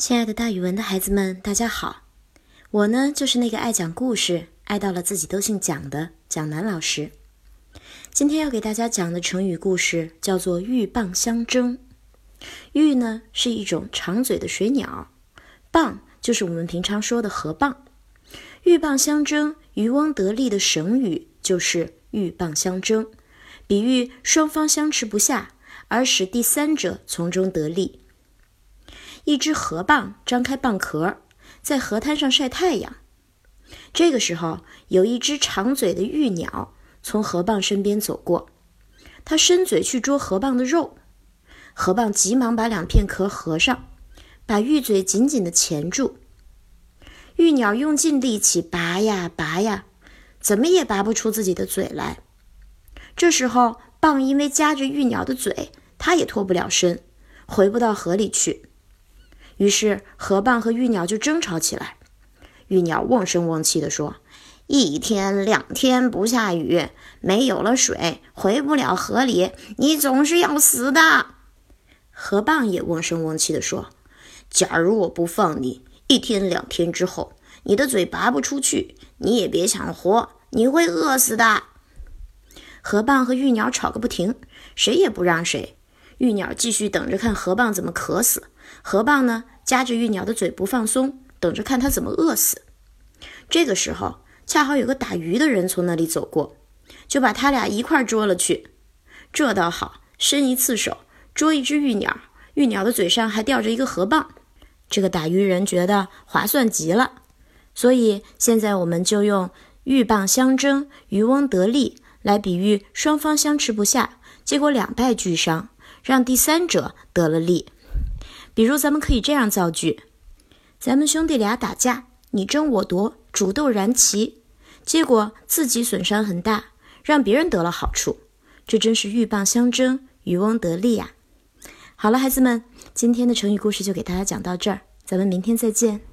亲爱的，大语文的孩子们，大家好！我呢，就是那个爱讲故事、爱到了自己都姓蒋的蒋楠老师。今天要给大家讲的成语故事叫做“鹬蚌相争”。鹬呢是一种长嘴的水鸟，蚌就是我们平常说的河蚌。鹬蚌相争，渔翁得利的成语就是“鹬蚌相争”，比喻双方相持不下，而使第三者从中得利。一只河蚌张开蚌壳，在河滩上晒太阳。这个时候，有一只长嘴的玉鸟从河蚌身边走过，它伸嘴去捉河蚌的肉。河蚌急忙把两片壳合上，把玉嘴紧紧地钳住。玉鸟用尽力气拔呀拔呀，怎么也拔不出自己的嘴来。这时候，蚌因为夹着玉鸟的嘴，它也脱不了身，回不到河里去。于是河蚌和玉鸟就争吵起来。玉鸟瓮声瓮气地说：“一天两天不下雨，没有了水，回不了河里，你总是要死的。”河蚌也瓮声瓮气地说：“假如我不放你，一天两天之后，你的嘴拔不出去，你也别想活，你会饿死的。”河蚌和玉鸟吵个不停，谁也不让谁。玉鸟继续等着看河蚌怎么渴死，河蚌呢夹着玉鸟的嘴不放松，等着看它怎么饿死。这个时候，恰好有个打鱼的人从那里走过，就把他俩一块捉了去。这倒好，伸一次手捉一只玉鸟，玉鸟的嘴上还吊着一个河蚌，这个打鱼人觉得划算极了。所以现在我们就用“鹬蚌相争，渔翁得利”来比喻双方相持不下，结果两败俱伤。让第三者得了利，比如咱们可以这样造句：咱们兄弟俩打架，你争我夺，煮豆燃旗，结果自己损伤很大，让别人得了好处，这真是鹬蚌相争，渔翁得利呀！好了，孩子们，今天的成语故事就给大家讲到这儿，咱们明天再见。